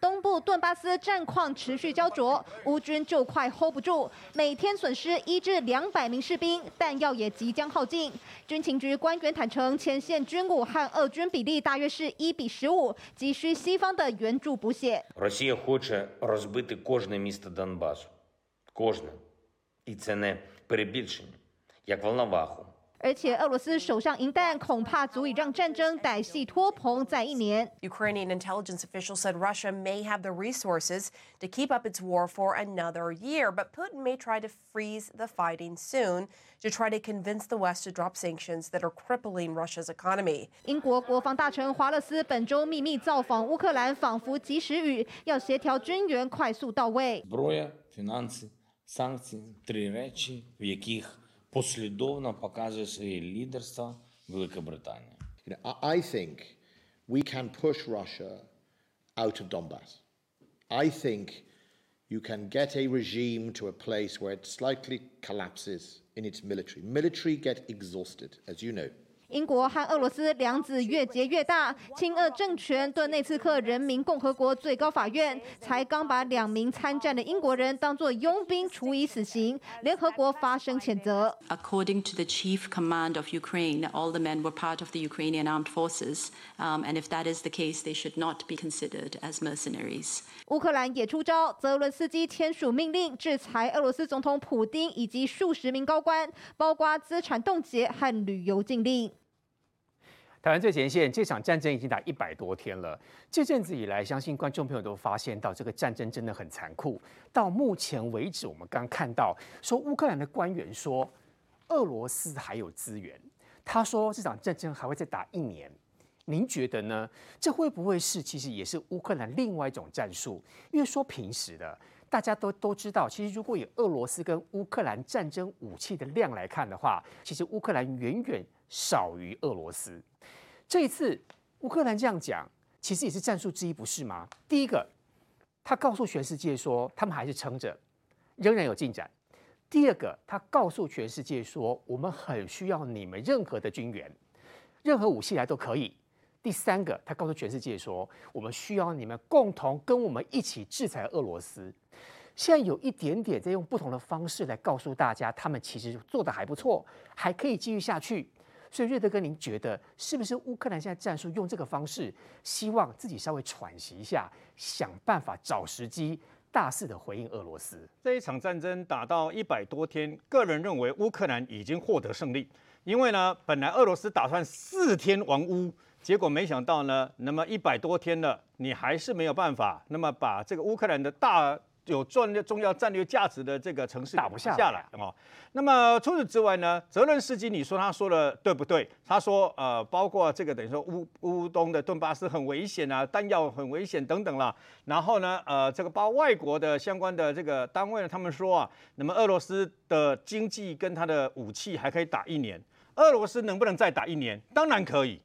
东部顿巴斯战况持续焦灼，乌军就快 hold 不住，每天损失一至两百名士兵，弹药也即将耗尽。军情局官员坦承，前线军武和俄军比例大约是一比十五，急需西方的援助补血。而且俄罗斯手上银弹恐怕足以让战争歹戏拖棚在一年。Ukrainian intelligence officials said Russia may have the resources to keep up its war for another year, but Putin may try to freeze the fighting soon to try to convince the West to drop sanctions that are crippling Russia's economy. 英国国防大臣华勒斯本周秘密造访乌克兰，仿佛及时雨，要协调军援快速到位。I think we can push Russia out of Donbass. I think you can get a regime to a place where it slightly collapses in its military. Military get exhausted, as you know. 英国和俄罗斯梁子越结越大，亲俄政权顿内茨克人民共和国最高法院才刚把两名参战的英国人当作佣兵处以死刑，联合国发声谴责。According to the chief command of Ukraine, all the men were part of the Ukrainian armed forces, and if that is the case, they should not be considered as mercenaries. 乌克兰也出招，泽伦斯基签署命令制裁俄罗斯总统普丁以及数十名高官，包括资产冻结和旅游禁令。台湾最前线，这场战争已经打一百多天了。这阵子以来，相信观众朋友都发现到，这个战争真的很残酷。到目前为止，我们刚看到说，乌克兰的官员说，俄罗斯还有资源。他说，这场战争还会再打一年。您觉得呢？这会不会是其实也是乌克兰另外一种战术？因为说平时的，大家都都知道，其实如果以俄罗斯跟乌克兰战争武器的量来看的话，其实乌克兰远远少于俄罗斯。这一次乌克兰这样讲，其实也是战术之一，不是吗？第一个，他告诉全世界说他们还是撑着，仍然有进展；第二个，他告诉全世界说我们很需要你们任何的军援，任何武器来都可以；第三个，他告诉全世界说我们需要你们共同跟我们一起制裁俄罗斯。现在有一点点在用不同的方式来告诉大家，他们其实做得还不错，还可以继续下去。所以瑞德哥，您觉得是不是乌克兰现在战术用这个方式，希望自己稍微喘息一下，想办法找时机大肆的回应俄罗斯？这一场战争打到一百多天，个人认为乌克兰已经获得胜利，因为呢，本来俄罗斯打算四天完乌，结果没想到呢，那么一百多天了，你还是没有办法，那么把这个乌克兰的大。有重要重要战略价值的这个城市打不下来哦。那么除此之外呢，泽伦斯基，你说他说的对不对？他说呃，包括这个等于说乌乌东的顿巴斯很危险啊，弹药很危险等等啦。然后呢，呃，这个包括外国的相关的这个单位呢，他们说啊，那么俄罗斯的经济跟他的武器还可以打一年。俄罗斯能不能再打一年？当然可以，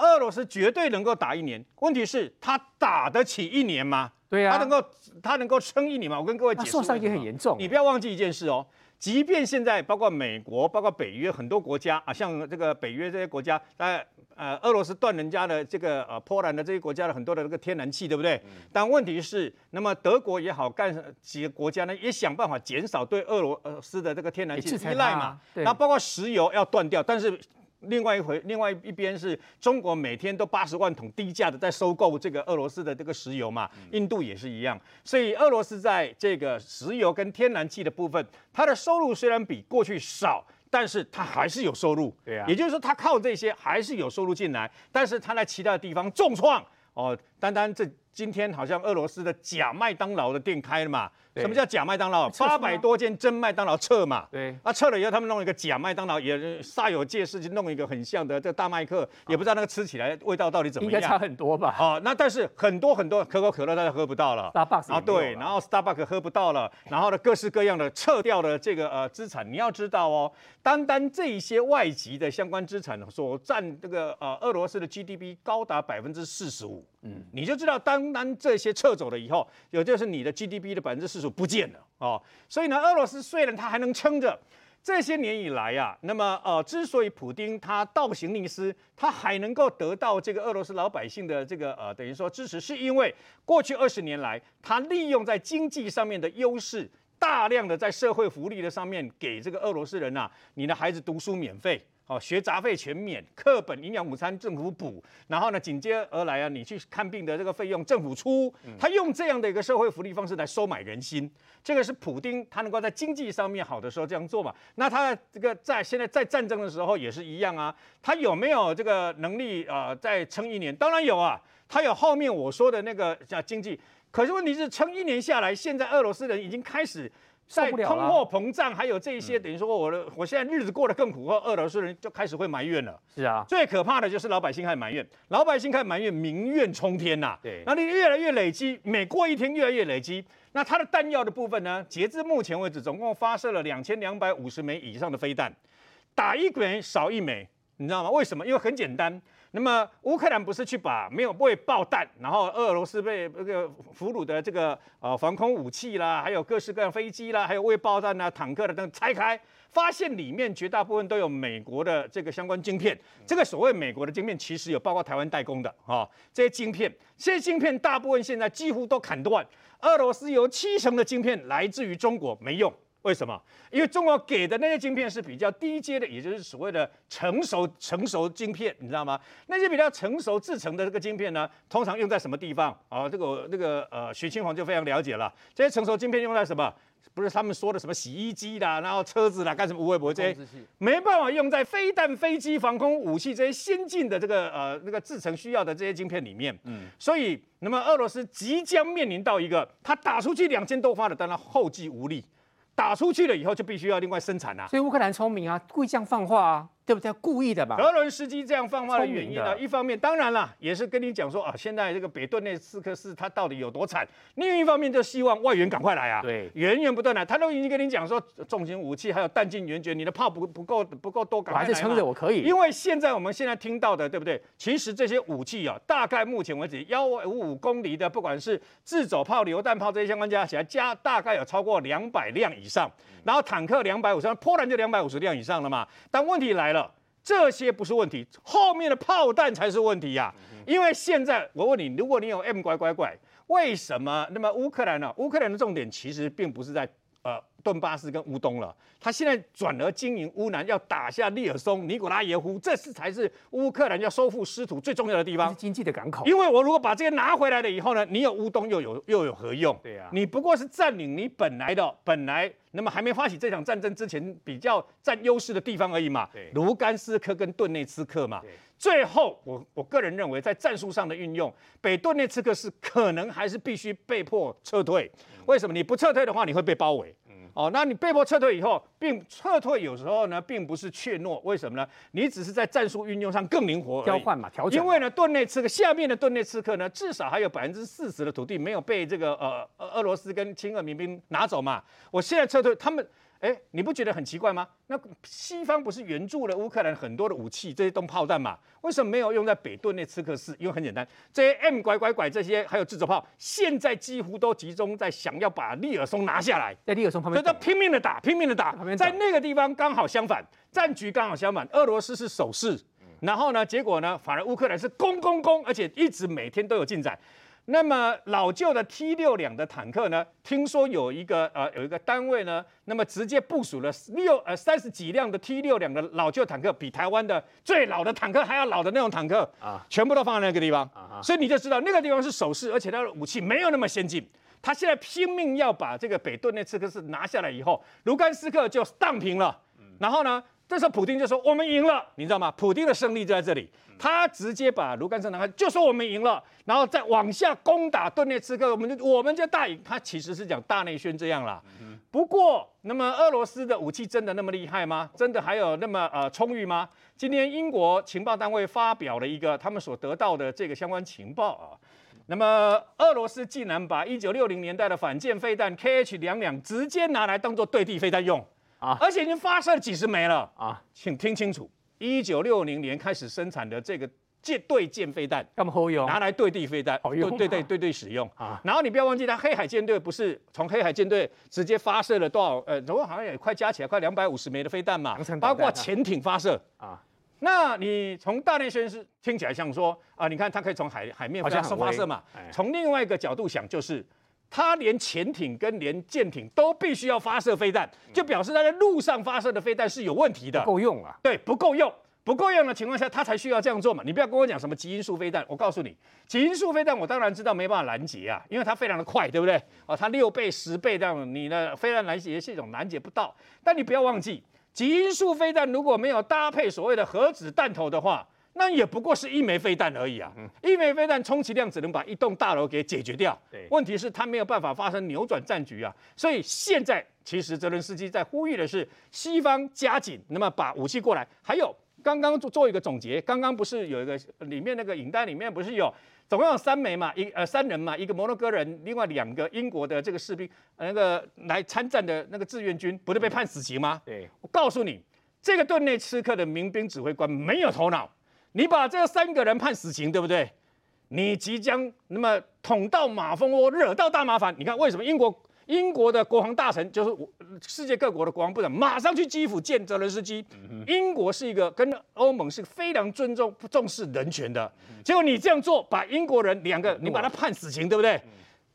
俄罗斯绝对能够打一年。问题是，他打得起一年吗？对啊，他能够他能够撑一年吗？我跟各位解释，受伤也很严重。你不要忘记一件事哦，即便现在包括美国、包括北约很多国家啊，像这个北约这些国家，呃呃，俄罗斯断人家的这个呃波兰的这些国家的很多的这个天然气，对不对？嗯、但问题是，那么德国也好，干几个国家呢，也想办法减少对俄罗斯的这个天然气依赖嘛。那包括石油要断掉，但是。另外一回，另外一边是中国每天都八十万桶低价的在收购这个俄罗斯的这个石油嘛，印度也是一样，所以俄罗斯在这个石油跟天然气的部分，它的收入虽然比过去少，但是它还是有收入，对啊，也就是说它靠这些还是有收入进来，但是它在其他的地方重创。哦，单单这今天好像俄罗斯的假麦当劳的店开了嘛。什么叫假麦当劳？八百多间真麦当劳撤嘛？对，啊撤了以后，他们弄一个假麦当劳，也煞有介事，就弄一个很像的这个大麦克，也不知道那个吃起来味道到底怎么样。应该差很多吧？哦，那但是很多很多可口可乐大家喝不到了，Starbucks 啊对，然后 Starbucks 喝不到了，然后呢各式各样的撤掉了这个呃资产，你要知道哦，单单这一些外籍的相关资产所占这个呃俄罗斯的 GDP 高达百分之四十五，嗯，你就知道单单这些撤走了以后，也就是你的 GDP 的百分之四十。不见了哦，所以呢，俄罗斯虽然它还能撑着，这些年以来啊，那么呃，之所以普丁他倒行逆施，他还能够得到这个俄罗斯老百姓的这个呃，等于说支持，是因为过去二十年来，他利用在经济上面的优势，大量的在社会福利的上面给这个俄罗斯人呐、啊，你的孩子读书免费。哦，学杂费全免，课本、营养午餐政府补，然后呢，紧接而来啊，你去看病的这个费用政府出，他用这样的一个社会福利方式来收买人心，这个是普丁他能够在经济上面好的时候这样做嘛？那他这个在现在在战争的时候也是一样啊，他有没有这个能力啊、呃？再撑一年？当然有啊，他有后面我说的那个叫经济，可是问题是撑一年下来，现在俄罗斯人已经开始。在通货膨胀，还有这一些，等于说我的我现在日子过得更苦，后俄罗斯人就开始会埋怨了。是啊，最可怕的就是老百姓开始埋怨，老百姓开始埋怨，民怨冲天呐。对，那你越来越累积，每过一天越来越累积。那它的弹药的部分呢？截至目前为止，总共发射了两千两百五十枚以上的飞弹，打一枚少一枚，你知道吗？为什么？因为很简单。那么乌克兰不是去把没有被爆弹，然后俄罗斯被那个俘虏的这个呃防空武器啦，还有各式各样飞机啦，还有未爆弹啊、坦克的等拆开，发现里面绝大部分都有美国的这个相关晶片。这个所谓美国的晶片，其实有包括台湾代工的啊，这些晶片，这些晶片大部分现在几乎都砍断。俄罗斯有七成的晶片来自于中国，没用。为什么？因为中国给的那些晶片是比较低阶的，也就是所谓的成熟成熟晶片，你知道吗？那些比较成熟制成的这个晶片呢，通常用在什么地方？啊，这个那个呃，徐清煌就非常了解了。这些成熟晶片用在什么？不是他们说的什么洗衣机啦，然后车子啦，干什么？无微博这些没办法用在飞弹、飞机、防空武器这些先进的这个呃那个制成需要的这些晶片里面。嗯，所以那么俄罗斯即将面临到一个，他打出去两千多发的，但他后继无力。打出去了以后，就必须要另外生产啊。所以乌克兰聪明啊，故意这样放话啊。对不对？故意的吧？泽伦斯基这样放话的原因呢？一方面，当然了，也是跟你讲说啊，现在这个北顿内茨克市它到底有多惨。另一方面，就希望外援赶快来啊，对，源源不断来。他都已经跟你讲说，重型武器还有弹尽援绝，你的炮不不够不够多，赶快来。我还是撑着，我可以。因为现在我们现在听到的，对不对？其实这些武器啊，大概目前为止幺五五公里的，不管是自走炮、榴弹炮这些相关加起来，加大概有超过两百辆以上。然后坦克两百五十辆，波兰就两百五十辆以上了嘛。但问题来了。这些不是问题，后面的炮弹才是问题呀、啊。因为现在我问你，如果你有 M 拐拐拐，为什么那么乌克兰呢？乌克兰的重点其实并不是在呃。顿巴斯跟乌东了，他现在转而经营乌南，要打下利尔松、尼古拉耶夫，这是才是乌克兰要收复失土最重要的地方，经济的港口。因为我如果把这些拿回来了以后呢，你有乌东又有又有何用？对呀、啊，你不过是占领你本来的本来那么还没发起这场战争之前比较占优势的地方而已嘛。对，卢甘斯克跟顿内茨克嘛。对，最后我我个人认为，在战术上的运用，北顿内茨克是可能还是必须被迫撤退。为什么？你不撤退的话，你会被包围。哦，那你被迫撤退以后，并撤退有时候呢，并不是怯懦，为什么呢？你只是在战术运用上更灵活，交换嘛，调整。因为呢，顿内刺客下面的顿内刺客呢，至少还有百分之四十的土地没有被这个呃俄罗斯跟亲俄民兵拿走嘛。我现在撤退，他们。哎，你不觉得很奇怪吗？那西方不是援助了乌克兰很多的武器，这些东炮弹嘛？为什么没有用在北顿内茨克市？因为很简单，这些 M 拐拐拐这些还有自走炮，现在几乎都集中在想要把利尔松拿下来，在利尔松旁边，所以拼命的打，拼命的打。在那个地方刚好相反，战局刚好相反，俄罗斯是守势，然后呢，结果呢，反而乌克兰是攻攻攻，而且一直每天都有进展。那么老旧的 T 六两的坦克呢？听说有一个呃有一个单位呢，那么直接部署了六呃三十几辆的 T 六两的老旧坦克，比台湾的最老的坦克还要老的那种坦克啊，全部都放在那个地方。所以你就知道那个地方是守势，而且它的武器没有那么先进。他现在拼命要把这个北顿内茨克市拿下来以后，卢甘斯克就荡平了。然后呢，这时候普丁就说我们赢了，你知道吗？普丁的胜利就在这里。他直接把卢甘斯克拿开，就说我们赢了，然后再往下攻打顿涅茨克，我们就我们就大赢。他其实是讲大内宣这样啦。不过，那么俄罗斯的武器真的那么厉害吗？真的还有那么呃充裕吗？今天英国情报单位发表了一个他们所得到的这个相关情报啊。那么俄罗斯竟然把一九六零年代的反舰飞弹 KH 两两直接拿来当做对地飞弹用啊，而且已经发射了几十枚了啊，请听清楚。一九六零年开始生产的这个舰对舰飞弹，干嘛好用？拿来对地飞弹，对对对对使用啊。然后你不要忘记，他黑海舰队不是从黑海舰队直接发射了多少？呃，总共好像也快加起来快两百五十枚的飞弹嘛，包括潜艇发射啊。那你从大内宣是听起来像说啊，你看它可以从海海面发发射嘛。从另外一个角度想，就是它连潜艇跟连舰艇都必须要发射飞弹，就表示它在陆上发射的飞弹是有问题的，不够用啊。对，不够用，不够用的情况下，它才需要这样做嘛。你不要跟我讲什么极音速飞弹，我告诉你，极音速飞弹我当然知道没办法拦截啊，因为它非常的快，对不对？哦，它六倍、十倍这样，你的飞弹拦截系统拦截不到。但你不要忘记。极音速飞弹如果没有搭配所谓的核子弹头的话，那也不过是一枚飞弹而已啊！一枚飞弹充其量只能把一栋大楼给解决掉。问题是它没有办法发生扭转战局啊！所以现在其实泽伦斯基在呼吁的是西方加紧，那么把武器过来。还有刚刚做做一个总结，刚刚不是有一个里面那个影带里面不是有。总共有三枚嘛，一呃三人嘛，一个摩洛哥人，另外两个英国的这个士兵，那个来参战的那个志愿军，不是被判死刑吗？对，我告诉你，这个顿内茨克的民兵指挥官没有头脑，你把这三个人判死刑，对不对？你即将那么捅到马蜂窝，惹到大麻烦。你看为什么英国？英国的国防大臣就是世界各国的国防部长，马上去基辅见泽连斯基。英国是一个跟欧盟是非常尊重、重视人权的，结果你这样做，把英国人两个你把他判死刑，对不对？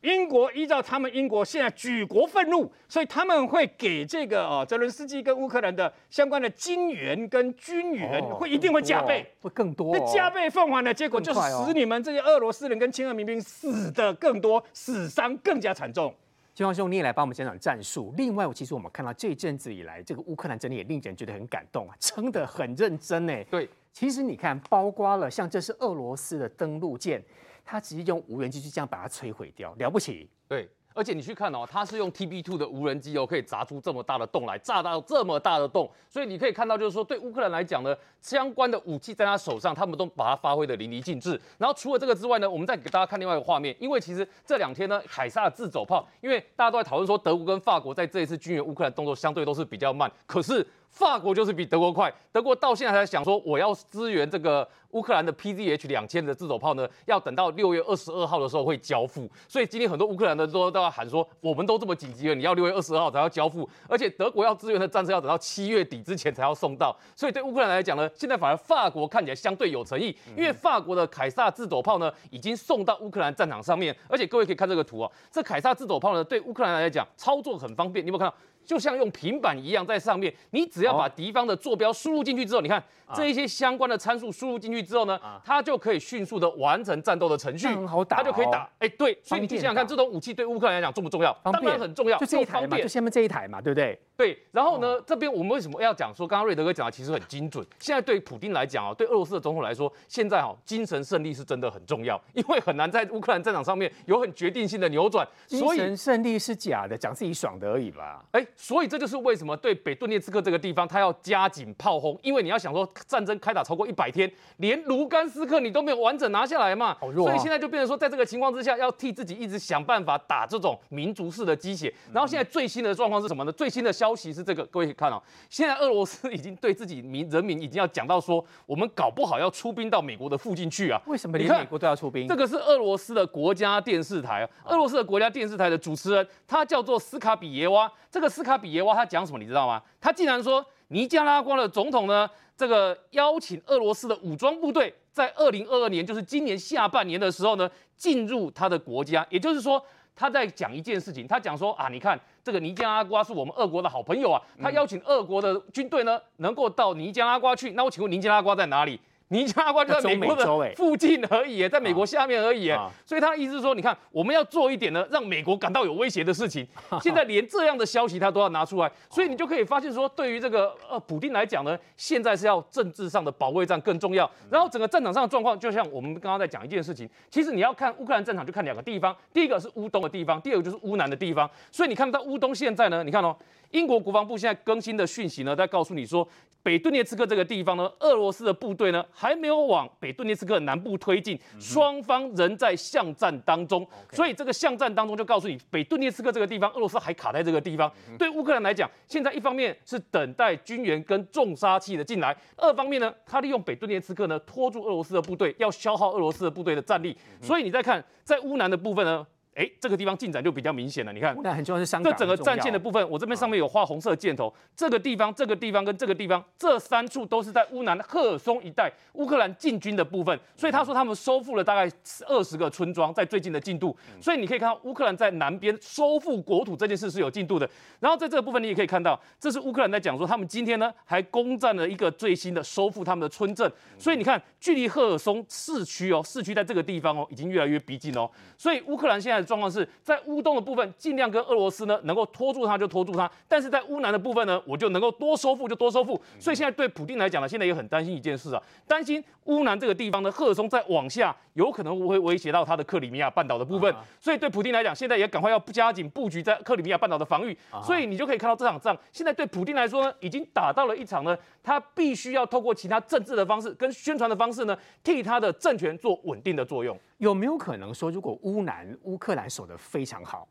英国依照他们英国现在举国愤怒，所以他们会给这个哦泽伦斯基跟乌克兰的相关的金援跟军援会一定会加倍，会更多，会加倍奉还的结果就是使你们这些俄罗斯人跟亲俄民兵死的更多，死伤更加惨重。嶔煌兄，你也来帮我们讲讲战术。另外，我其实我们看到这一阵子以来，这个乌克兰真的也令人觉得很感动啊，撑得很认真呢。对，其实你看，包括了像这是俄罗斯的登陆舰，它直接用无人机去这样把它摧毁掉，了不起。对。而且你去看哦，它是用 TB2 的无人机哦，可以砸出这么大的洞来，炸到这么大的洞，所以你可以看到，就是说对乌克兰来讲呢，相关的武器在他手上，他们都把它发挥的淋漓尽致。然后除了这个之外呢，我们再给大家看另外一个画面，因为其实这两天呢，凯撒自走炮，因为大家都在讨论说德国跟法国在这一次军援乌克兰动作相对都是比较慢，可是。法国就是比德国快，德国到现在还在想说，我要支援这个乌克兰的 PZH 两千的自走炮呢，要等到六月二十二号的时候会交付。所以今天很多乌克兰的都都要喊说，我们都这么紧急了，你要六月二十二号才要交付，而且德国要支援的战车要等到七月底之前才要送到。所以对乌克兰来讲呢，现在反而法国看起来相对有诚意，因为法国的凯撒自走炮呢已经送到乌克兰战场上面，而且各位可以看这个图啊，这凯撒自走炮呢对乌克兰来讲操作很方便，你有没有看到？就像用平板一样在上面，你只要把敌方的坐标输入进去之后，你看这一些相关的参数输入进去之后呢，它就可以迅速的完成战斗的程序，很好打，它就可以打。哎，对，所以你想想看，这种武器对乌克兰来讲重不重要？当然很重要，就这一台嘛，就下面这一台嘛，对不对？对。然后呢，这边我们为什么要讲说，刚刚瑞德哥讲的其实很精准。现在对普丁来讲啊，对俄罗斯的总统来说，现在哈精神胜利是真的很重要，因为很难在乌克兰战场上面有很决定性的扭转。精神胜利是假的，讲自己爽的而已吧？哎，所以这就是为什么对北顿涅茨克这个地方，他要加紧炮轰，因为你要想说战争开打超过一百天，连卢甘斯克你都没有完整拿下来嘛，哦、所以现在就变成说，在这个情况之下，要替自己一直想办法打这种民族式的鸡血。然后现在最新的状况是什么呢？最新的消息是这个，各位可以看哦，现在俄罗斯已经对自己民人民已经要讲到说，我们搞不好要出兵到美国的附近去啊？为什么连美国都要出兵？这个是俄罗斯的国家电视台，俄罗斯的国家电视台的主持人，他叫做斯卡比耶娃。这个斯卡比耶娃他讲什么？你知道吗？他竟然说，尼加拉瓜的总统呢，这个邀请俄罗斯的武装部队在二零二二年，就是今年下半年的时候呢，进入他的国家。也就是说，他在讲一件事情，他讲说啊，你看这个尼加拉瓜是我们俄国的好朋友啊，他邀请俄国的军队呢，能够到尼加拉瓜去。那我请问尼加拉瓜在哪里？尼加拉瓜就在美国的附近而已，在美国下面而已，所以他的意思是说，你看我们要做一点呢，让美国感到有威胁的事情。现在连这样的消息他都要拿出来，所以你就可以发现说，对于这个呃普丁来讲呢，现在是要政治上的保卫战更重要。然后整个战场上的状况，就像我们刚刚在讲一件事情，其实你要看乌克兰战场，就看两个地方，第一个是乌东的地方，第二个就是乌南的地方。所以你看到乌东现在呢，你看哦。英国国防部现在更新的讯息呢，在告诉你说，北顿涅茨克这个地方呢，俄罗斯的部队呢还没有往北顿涅茨克南部推进，双方仍在巷战当中。所以这个巷战当中就告诉你，北顿涅茨克这个地方，俄罗斯还卡在这个地方。对乌克兰来讲，现在一方面是等待军援跟重杀器的进来，二方面呢，他利用北顿涅茨克呢拖住俄罗斯的部队，要消耗俄罗斯的部队的战力。所以你再看在乌南的部分呢。哎，这个地方进展就比较明显了。你看，那很重要是香港。这整个战线的部分，我这边上面有画红色箭头。这个地方、这个地方跟这个地方，这三处都是在乌南赫尔松一带乌克兰进军的部分。所以他说他们收复了大概二十个村庄，在最近的进度。所以你可以看到乌克兰在南边收复国土这件事是有进度的。然后在这个部分，你也可以看到，这是乌克兰在讲说，他们今天呢还攻占了一个最新的收复他们的村镇。所以你看，距离赫尔松市区哦，市区在这个地方哦，已经越来越逼近哦。所以乌克兰现在的状况是在。乌东的部分尽量跟俄罗斯呢能够拖住它就拖住它，但是在乌南的部分呢，我就能够多收复就多收复。所以现在对普丁来讲呢，现在也很担心一件事啊，担心乌南这个地方的赫尔松再往下，有可能会威胁到他的克里米亚半岛的部分。所以对普丁来讲，现在也赶快要加紧布局在克里米亚半岛的防御。所以你就可以看到这场仗，现在对普丁来说呢，已经打到了一场呢，他必须要透过其他政治的方式跟宣传的方式呢，替他的政权做稳定的作用。有没有可能说，如果乌南乌克兰守得非常好，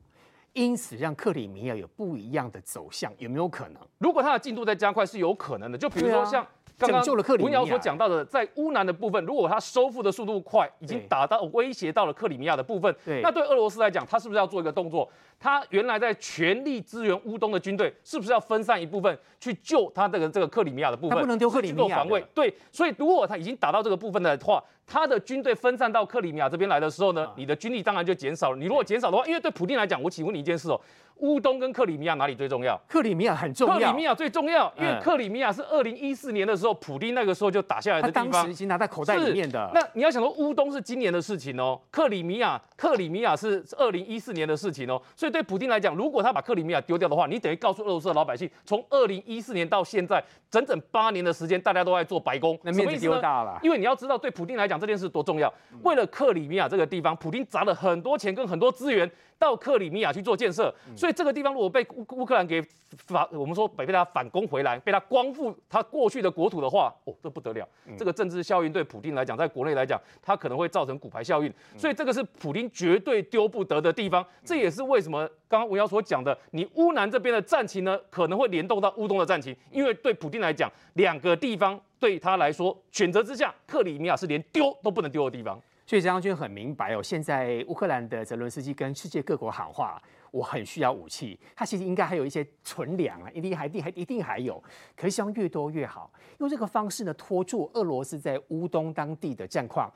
因此让克里米亚有不一样的走向，有没有可能？如果它的进度在加快，是有可能的。就比如说像刚刚文尧所讲到的，在乌南的部分，如果它收复的速度快，已经打到威胁到了克里米亚的部分，那对俄罗斯来讲，他是不是要做一个动作？他原来在全力支援乌东的军队，是不是要分散一部分去救他这个这个克里米亚的部分？他不能丢克里米亚防卫。对，所以如果他已经打到这个部分的话，他的军队分散到克里米亚这边来的时候呢，你的军力当然就减少了。你如果减少的话，因为对普丁来讲，我请问你一件事哦。乌东跟克里米亚哪里最重要？克里米亚很重要。克里米亚最重要，因为克里米亚是二零一四年的时候，普丁那个时候就打下来的地方。他当时已经拿在口袋里面的。那你要想说，乌东是今年的事情哦，克里米亚，克里米亚是二零一四年的事情哦。所以对普丁来讲，如果他把克里米亚丢掉的话，你等于告诉俄罗斯的老百姓，从二零一四年到现在整整八年的时间，大家都在做白工，那面子丢大了。因为你要知道，对普丁来讲，这件事多重要。为了克里米亚这个地方，普丁砸了很多钱跟很多资源。到克里米亚去做建设，所以这个地方如果被乌乌克兰给反，我们说被被他反攻回来，被他光复他过去的国土的话，哦，这不得了。这个政治效应对普京来讲，在国内来讲，它可能会造成骨牌效应，所以这个是普京绝对丢不得的地方。这也是为什么刚刚文尧所讲的，你乌南这边的战情呢，可能会联动到乌东的战情，因为对普京来讲，两个地方对他来说选择之下，克里米亚是连丢都不能丢的地方。所以张将军很明白哦，现在乌克兰的泽伦斯基跟世界各国喊话，我很需要武器。他其实应该还有一些存粮啊，一定还定还一定还有，可是希望越多越好。用这个方式呢，拖住俄罗斯在乌东当地的战况，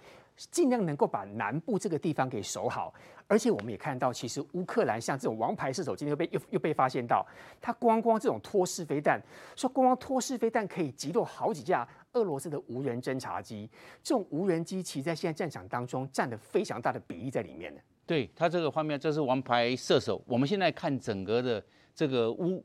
尽量能够把南部这个地方给守好。而且我们也看到，其实乌克兰像这种王牌射手，今天又被又又被发现到，他光光这种拖式飞弹，说光光拖式飞弹可以击落好几架。俄罗斯的无人侦察机，这种无人机其实在现在战场当中占了非常大的比例在里面的。对它这个方面，这是王牌射手。我们现在看整个的这个乌，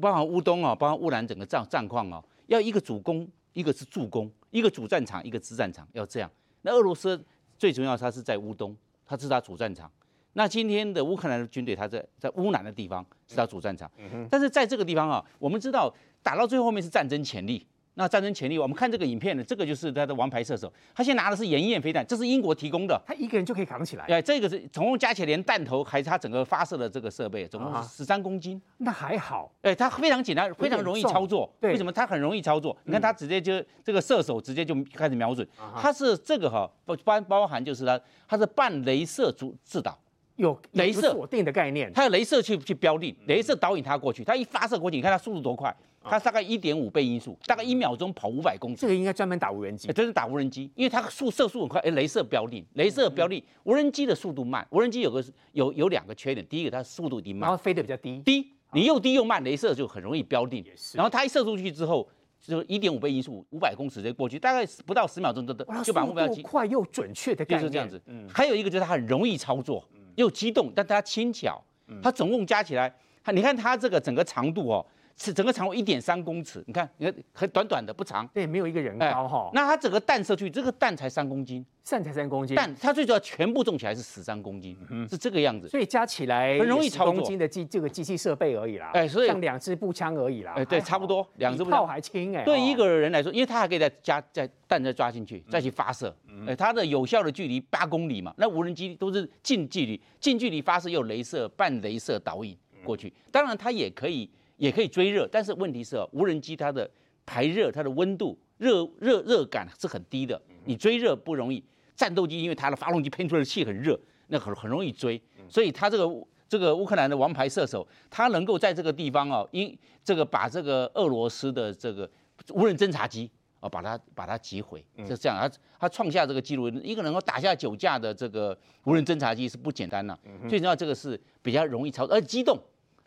包含乌东啊，包含乌兰整个战战况啊，要一个主攻，一个是助攻，一个主战场，一个支战场，要这样。那俄罗斯最重要，它是在乌东，它是它主战场。那今天的乌克兰的军队，它在在乌南的地方是它主战场。但是在这个地方啊，我们知道打到最后面是战争潜力。那战争潜力，我们看这个影片呢，这个就是他的王牌射手，他现在拿的是盐焰飞弹，这是英国提供的，他一个人就可以扛起来。对，这个是总共加起来连弹头还是他整个发射的这个设备，总共是十三公斤。那还好，哎，它非常简单，非常容易操作。对，为什么它很容易操作？你看它直接就这个射手直接就开始瞄准，它是这个哈包包含就是它它是半镭射主制导，有镭射锁定的概念，它有镭射去去标定，镭射导引它过去，它一发射过去，你看它速度多快。它大概一点五倍音速，大概一秒钟跑五百公里。这个应该专门打无人机，真是打无人机，因为它速射速很快。哎，镭射标定，镭射标定，无人机的速度慢。无人机有个有有两个缺点，第一个它速度低慢，然后飞得比较低。低，你又低又慢，镭射就很容易标定。然后它一射出去之后，就一点五倍音速，五百公尺直接过去，大概不到十秒钟都都就把目标击。快又准确的概念。就是这样子。嗯。还有一个就是它很容易操作，又机动，但它轻巧。它总共加起来，它你看它这个整个长度哦。是整个长度一点三公尺，你看，你看很短短的，不长，对，没有一个人哎高哈。那它整个弹射去，这个弹才三公斤，散才三公斤，弹它最主要全部重起来是十三公斤，是这个样子。所以加起来很容易操作10公斤的机这个机器设备而已啦。哎所以像两支步枪而已啦。哎，对，差不多两支步炮不到。还轻哎。哦对一个人来说，因为他还可以再加再弹再抓进去，再去发射，哎，它的有效的距离八公里嘛。那无人机都是近距离，近距离发射又镭射、半镭射导引过去。当然它也可以也可以追热，但是问题是哦，无人机它的排热、它的温度、热热热感是很低的，你追热不容易。战斗机因为它的发动机喷出来的气很热，那很很容易追，所以它这个这个乌克兰的王牌射手，他能够在这个地方哦，因这个把这个俄罗斯的这个无人侦察机哦，把它把它击毁，是这样，他他创下这个记录，一个能够打下九架的这个无人侦察机是不简单的，最重要这个是比较容易操作，而且机动，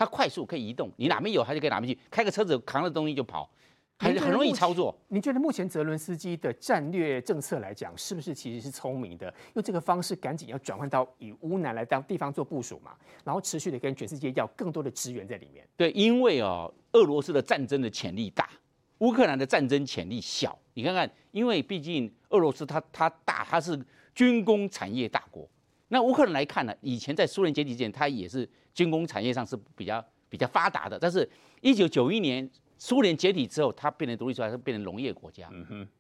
它快速可以移动，你哪边有它就可以哪边去，开个车子扛着东西就跑，很很容易操作。你觉得目前泽伦斯基的战略政策来讲，是不是其实是聪明的？用这个方式赶紧要转换到以乌南来当地方做部署嘛，然后持续的跟全世界要更多的资源在里面。对，因为哦，俄罗斯的战争的潜力大，乌克兰的战争潜力小。你看看，因为毕竟俄罗斯它它大，它是军工产业大国。那乌克兰来看呢，以前在苏联解体之前，它也是军工产业上是比较比较发达的。但是，一九九一年苏联解体之后，它变成独立出来，它变成农业国家，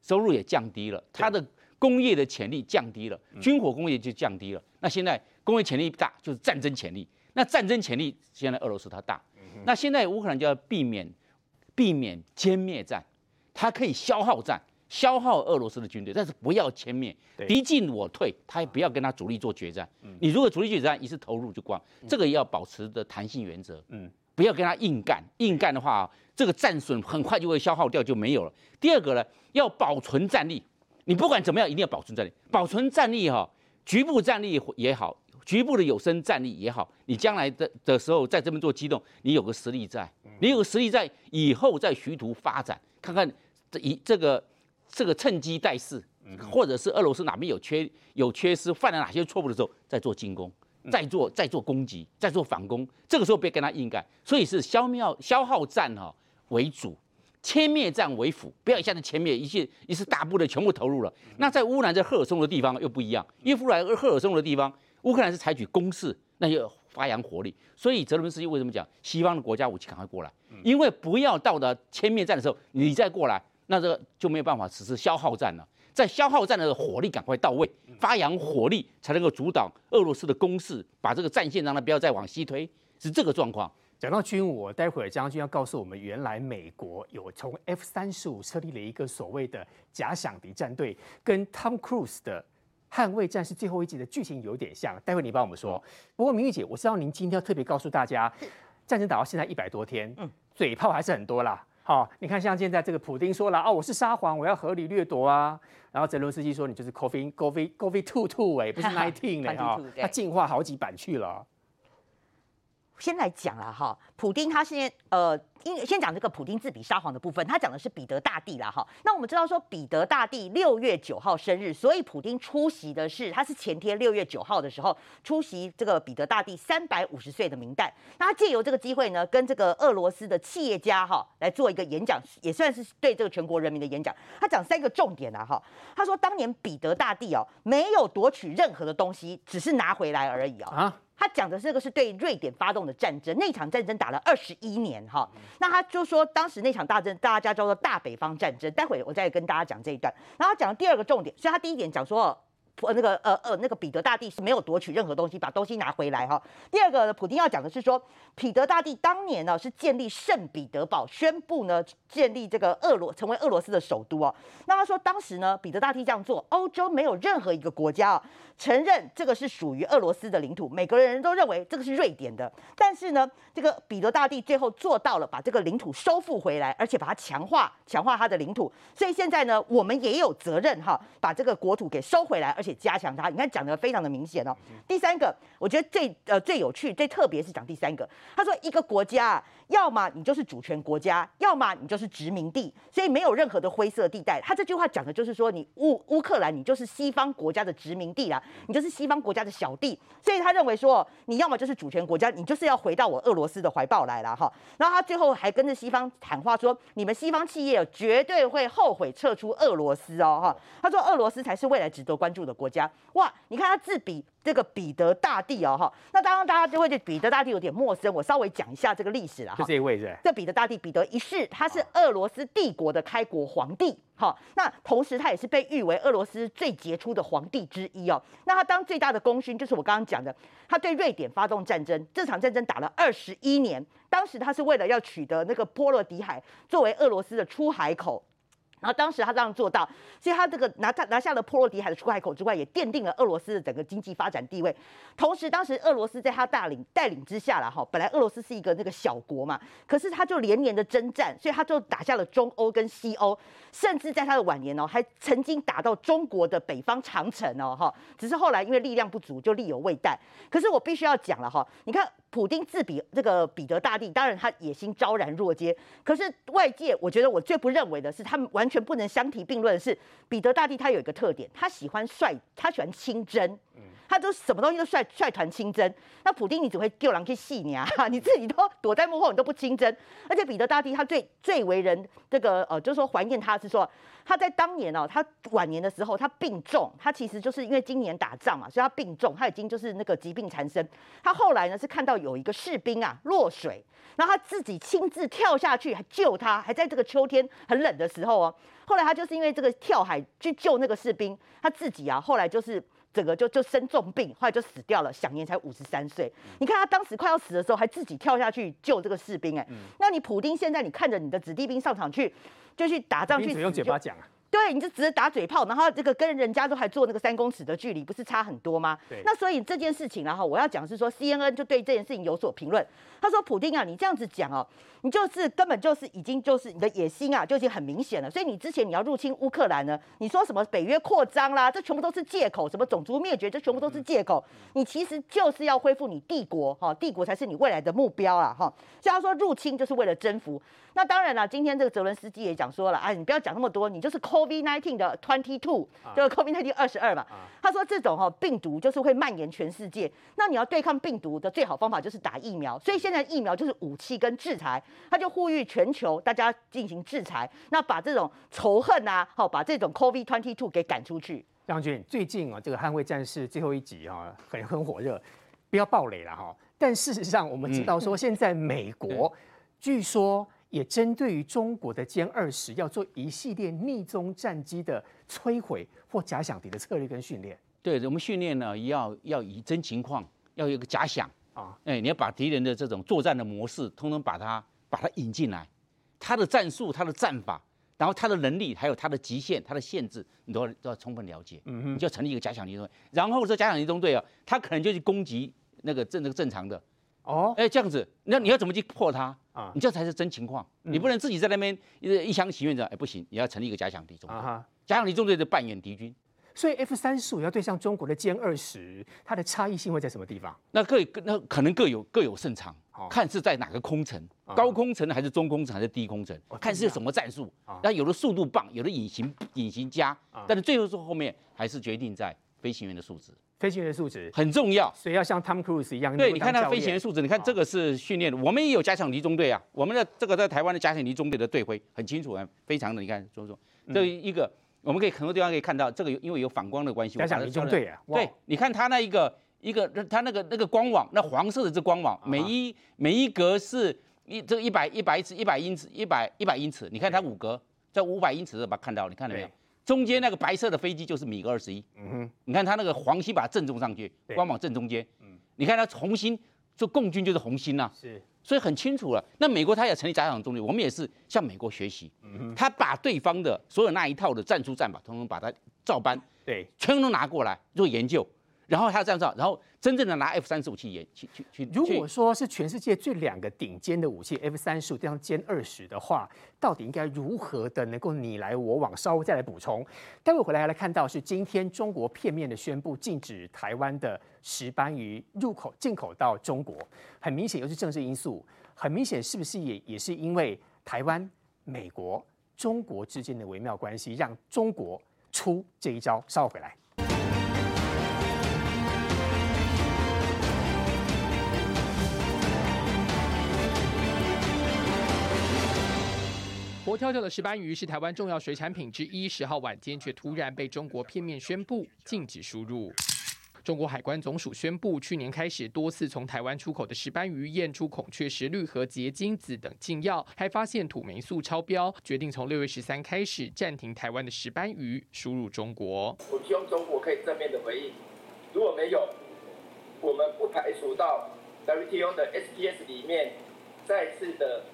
收入也降低了，它的工业的潜力降低了，军火工业就降低了。那现在工业潜力大，就是战争潜力。那战争潜力现在俄罗斯它大，那现在乌克兰就要避免避免歼灭战，它可以消耗战。消耗俄罗斯的军队，但是不要歼灭，敌进我退，他也不要跟他主力做决战。你如果主力决战一次投入就光，这个要保持的弹性原则。嗯，不要跟他硬干，硬干的话，这个战损很快就会消耗掉，就没有了。第二个呢，要保存战力，你不管怎么样，一定要保存战力。保存战力哈，局部战力也好，局部的有生战力也好，你将来的的时候在这边做机动，你有个实力在，你有个实力在，以后再徐图发展，看看这一这个。这个趁机待势，或者是俄罗斯哪边有缺有缺失，犯了哪些错误的时候，再做进攻，再做再做攻击，再做反攻。这个时候别跟他硬干，所以是消灭消耗战哈为主，歼灭战为辅。不要一下子歼灭，一切一次大部队全部投入了。那在乌克兰在赫尔松的地方又不一样，因为乌兰赫尔松的地方，乌克兰是采取攻势，那就发扬火力。所以泽伦斯基为什么讲西方的国家武器赶快过来？因为不要到了歼灭战的时候，你再过来。那这个就没有办法实施消耗战了，在消耗战的火力赶快到位，发扬火力才能够阻挡俄罗斯的攻势，把这个战线让它不要再往西推，是这个状况。讲到军武，我待会儿将军要告诉我们，原来美国有从 F 三十五设立了一个所谓的假想敌战队，跟 Tom Cruise 的《捍卫战士》最后一集的剧情有点像。待会你帮我们说。不过明玉姐，我知道您今天要特别告诉大家，战争打到现在一百多天，嗯嘴炮还是很多啦。好，你看，像现在这个普丁说了啊，我是沙皇，我要合理掠夺啊。然后泽伦斯基说你就是 COVID COVID COVID two two 哎，不是 nineteen 哎啊，他进化好几版去了。先来讲了哈，普丁他现在呃。因先讲这个普丁自比沙皇的部分，他讲的是彼得大帝啦哈。那我们知道说彼得大帝六月九号生日，所以普丁出席的是他是前天六月九号的时候出席这个彼得大帝三百五十岁的名诞。那他借由这个机会呢，跟这个俄罗斯的企业家哈来做一个演讲，也算是对这个全国人民的演讲。他讲三个重点啊哈。他说当年彼得大帝哦没有夺取任何的东西，只是拿回来而已哦。啊。他讲的这个是对瑞典发动的战争，那场战争打了二十一年哈。那他就说，当时那场大战，大家叫做大北方战争。待会我再跟大家讲这一段。然后讲第二个重点，所以他第一点讲说，呃，那个呃呃那个彼得大帝是没有夺取任何东西，把东西拿回来哈。第二个呢，普丁要讲的是说，彼得大帝当年呢是建立圣彼得堡，宣布呢建立这个俄罗成为俄罗斯的首都哦。那他说当时呢，彼得大帝这样做，欧洲没有任何一个国家啊承认这个是属于俄罗斯的领土，每个人都认为这个是瑞典的。但是呢，这个彼得大帝最后做到了把这个领土收复回来，而且把它强化，强化他的领土。所以现在呢，我们也有责任哈，把这个国土给收回来。而且加强它。你看讲的非常的明显哦。第三个，我觉得最呃最有趣、最特别是讲第三个。他说，一个国家要么你就是主权国家，要么你就是殖民地，所以没有任何的灰色地带。他这句话讲的就是说，你乌乌克兰你就是西方国家的殖民地啦，你就是西方国家的小弟。所以他认为说，你要么就是主权国家，你就是要回到我俄罗斯的怀抱来了哈。然后他最后还跟着西方喊话说，你们西方企业绝对会后悔撤出俄罗斯哦哈。他说俄罗斯才是未来值得关注的国家。哇，你看他自比这个彼得大帝哦哈。那当然大家就会对彼得大帝有点陌生，我稍微讲一下这个历史了哈。就这一位是？这彼得大帝彼得一世，他是俄罗斯帝国的开国皇帝。好，那同时他也是被誉为俄罗斯最杰出的皇帝之一哦。那他当最大的功勋就是我刚刚讲的，他对瑞典发动战争，这场战争打了二十一年。当时他是为了要取得那个波罗的海作为俄罗斯的出海口。然后当时他这样做到，所以他这个拿他拿下了波罗的海的出海口之外，也奠定了俄罗斯的整个经济发展地位。同时，当时俄罗斯在他带领带领之下了哈，本来俄罗斯是一个那个小国嘛，可是他就连年的征战，所以他就打下了中欧跟西欧，甚至在他的晚年哦，还曾经打到中国的北方长城哦哈。只是后来因为力量不足，就力有未逮。可是我必须要讲了哈，你看。普丁自比这个彼得大帝，当然他野心昭然若揭。可是外界，我觉得我最不认为的是，他们完全不能相提并论是，彼得大帝他有一个特点，他喜欢帅，他喜欢亲征，他都什么东西都率率团亲征。那普丁你只会丢人去戏你啊，你自己都躲在幕后，你都不亲征。而且彼得大帝他最最为人这个呃，就是说怀念他是说。他在当年哦，他晚年的时候，他病重，他其实就是因为今年打仗嘛，所以他病重，他已经就是那个疾病缠身。他后来呢是看到有一个士兵啊落水，然后他自己亲自跳下去还救他，还在这个秋天很冷的时候哦。后来他就是因为这个跳海去救那个士兵，他自己啊后来就是整个就就生重病，后来就死掉了，享年才五十三岁。你看他当时快要死的时候，还自己跳下去救这个士兵，哎，那你普丁现在你看着你的子弟兵上场去。就去打仗去，用嘴巴讲啊。对，你就只是打嘴炮，然后这个跟人家都还做那个三公尺的距离，不是差很多吗？对。那所以这件事情，然后我要讲是说，CNN 就对这件事情有所评论。他说：“普丁啊，你这样子讲哦，你就是根本就是已经就是你的野心啊，就已经很明显了。所以你之前你要入侵乌克兰呢，你说什么北约扩张啦，这全部都是借口；什么种族灭绝，这全部都是借口。你其实就是要恢复你帝国哈，帝国才是你未来的目标啊哈。所以他说入侵就是为了征服。那当然了，今天这个泽伦斯基也讲说了，哎，你不要讲那么多，你就是 COVID-19 的 twenty two，就是 COVID-19 二十二嘛。他说这种哈病毒就是会蔓延全世界，那你要对抗病毒的最好方法就是打疫苗。所以现在疫苗就是武器跟制裁，他就呼吁全球大家进行制裁，那把这种仇恨啊，好把这种 COVID twenty two 给赶出去。将军，最近啊，这个捍卫战士最后一集啊，很很火热，不要暴雷了哈。但事实上，我们知道说，现在美国据说。也针对于中国的歼二十要做一系列逆中战机的摧毁或假想敌的策略跟训练。对，我们训练呢，要要以真情况，要有一个假想啊，哎，你要把敌人的这种作战的模式，通通把它把它引进来，他的战术、他的战法，然后他的能力，还有他的极限、他的限制，你都要都要充分了解。嗯哼，你就要成立一个假想敌中队，然后这假想敌中队啊，他可能就去攻击那个正那个正常的。哦，哎，这样子，那你要怎么去破它啊？你这才是真情况，嗯、你不能自己在那边一一厢情愿的，哎，不行，你要成立一个假想敌中队，啊、哈假想敌中队的扮演敌军。所以 F 三十五要对上中国的歼二十，它的差异性会在什么地方？那各那可能各有各有胜场，哦、看是在哪个空层，哦、高空层还是中空层还是低空层，哦、看是有什么战术。那、哦、有的速度棒，有的隐形隐形加，哦、但是最后说后面还是决定在飞行员的素质。飞行员素质。很重要，所以要像 Tom Cruise 一样。对，你看他飞行员素质，你看这个是训练的。我们也有加强离中队啊，我们的这个在台湾的加强离中队的队徽很清楚啊，非常的，你看，说说这一个，我们可以很多地方可以看到，这个因为有反光的关系，加强离中队啊，对，你看他那一个一个，他那个那个光网，那黄色的这光网，每一每一格是一这个一百一百尺一百英尺一百一百英尺，你看它五格在五百英尺的把它看到，你看到没有？中间那个白色的飞机就是米格二十一，嗯哼，你看它那个黄星把它正中上去，光芒正中间，嗯，你看它红星，就共军就是红星呐，是，所以很清楚了。那美国它也成立假想中队，我们也是向美国学习，嗯哼，他把对方的所有那一套的战术战法，统统把它照搬，对，全都拿过来做研究，然后他这样造，然后真正的拿 F 三十五去演去去去。如果说是全世界最两个顶尖的武器 F 三十五对上歼二十的话，到底应该如何的能够你来我往？稍微再来补充。待会回来来看到是今天中国片面的宣布禁止台湾的石斑鱼入口进口到中国，很明显又是政治因素，很明显是不是也也是因为台湾、美国、中国之间的微妙关系，让中国出这一招？稍后回来。活跳跳的石斑鱼是台湾重要水产品之一，十号晚间却突然被中国片面宣布禁止输入。中国海关总署宣布，去年开始多次从台湾出口的石斑鱼验出孔雀石绿和结晶子等禁药，还发现土霉素超标，决定从六月十三开始暂停台湾的石斑鱼输入中国。我希望中国可以正面的回应，如果没有，我们不排除到 WTO 的 SPS 里面再次的